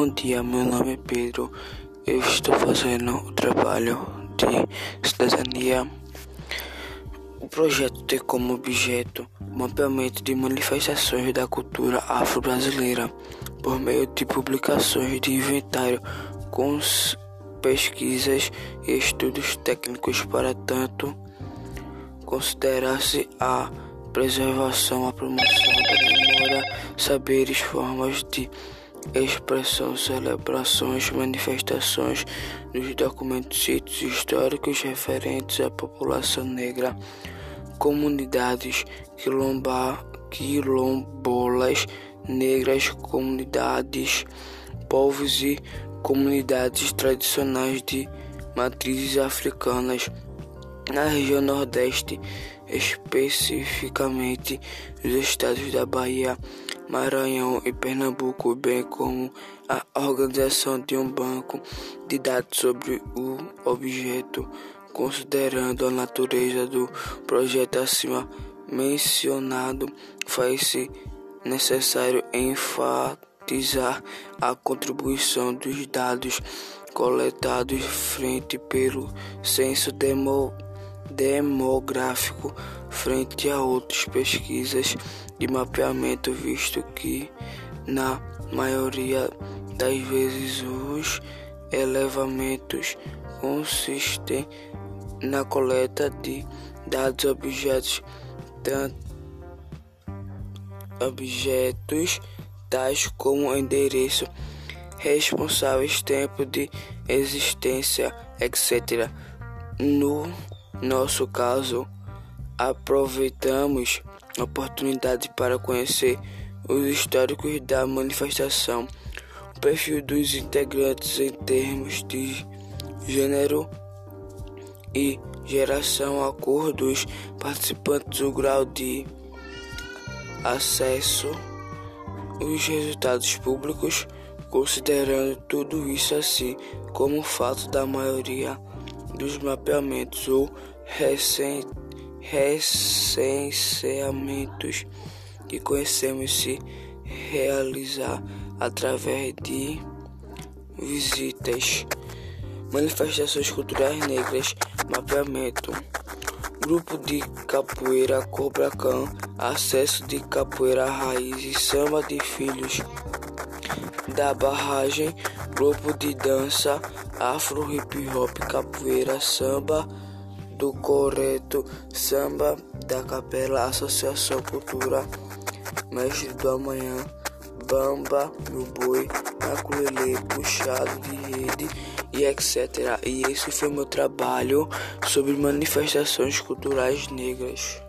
Bom dia, meu nome é Pedro. Eu estou fazendo o trabalho de cidadania. O projeto tem como objeto o mapeamento de manifestações da cultura afro-brasileira por meio de publicações de inventário com pesquisas e estudos técnicos para tanto considerar-se a preservação, a promoção da memória, saberes, formas de expressão, celebrações, manifestações dos documentos, sítios históricos referentes à população negra, comunidades quilomba, quilombolas negras, comunidades, povos e comunidades tradicionais de matrizes africanas. Na região Nordeste, especificamente nos estados da Bahia, Maranhão e Pernambuco, bem como a organização de um banco de dados sobre o objeto, considerando a natureza do projeto acima mencionado, faz-se necessário enfatizar a contribuição dos dados coletados frente pelo censo demo, demográfico frente a outras pesquisas de mapeamento, visto que na maioria das vezes os elevamentos consistem na coleta de dados objetos tanto objetos tais como endereço, responsáveis, tempo de existência, etc. No nosso caso, aproveitamos a oportunidade para conhecer os históricos da manifestação, o perfil dos integrantes em termos de gênero e geração, a cor dos participantes, o grau de acesso, os resultados públicos, considerando tudo isso assim como fato da maioria dos mapeamentos ou recenseamentos que conhecemos se realizar através de visitas, manifestações culturais negras, mapeamento, grupo de capoeira Cobra Cão, acesso de capoeira raiz e samba de filhos da barragem, grupo de dança afro hip hop capoeira samba do Coreto, samba da Capela, Associação Cultura, Mestre do Amanhã, Bamba no Boi, Maculele, Puxado de Rede e etc. E esse foi meu trabalho sobre manifestações culturais negras.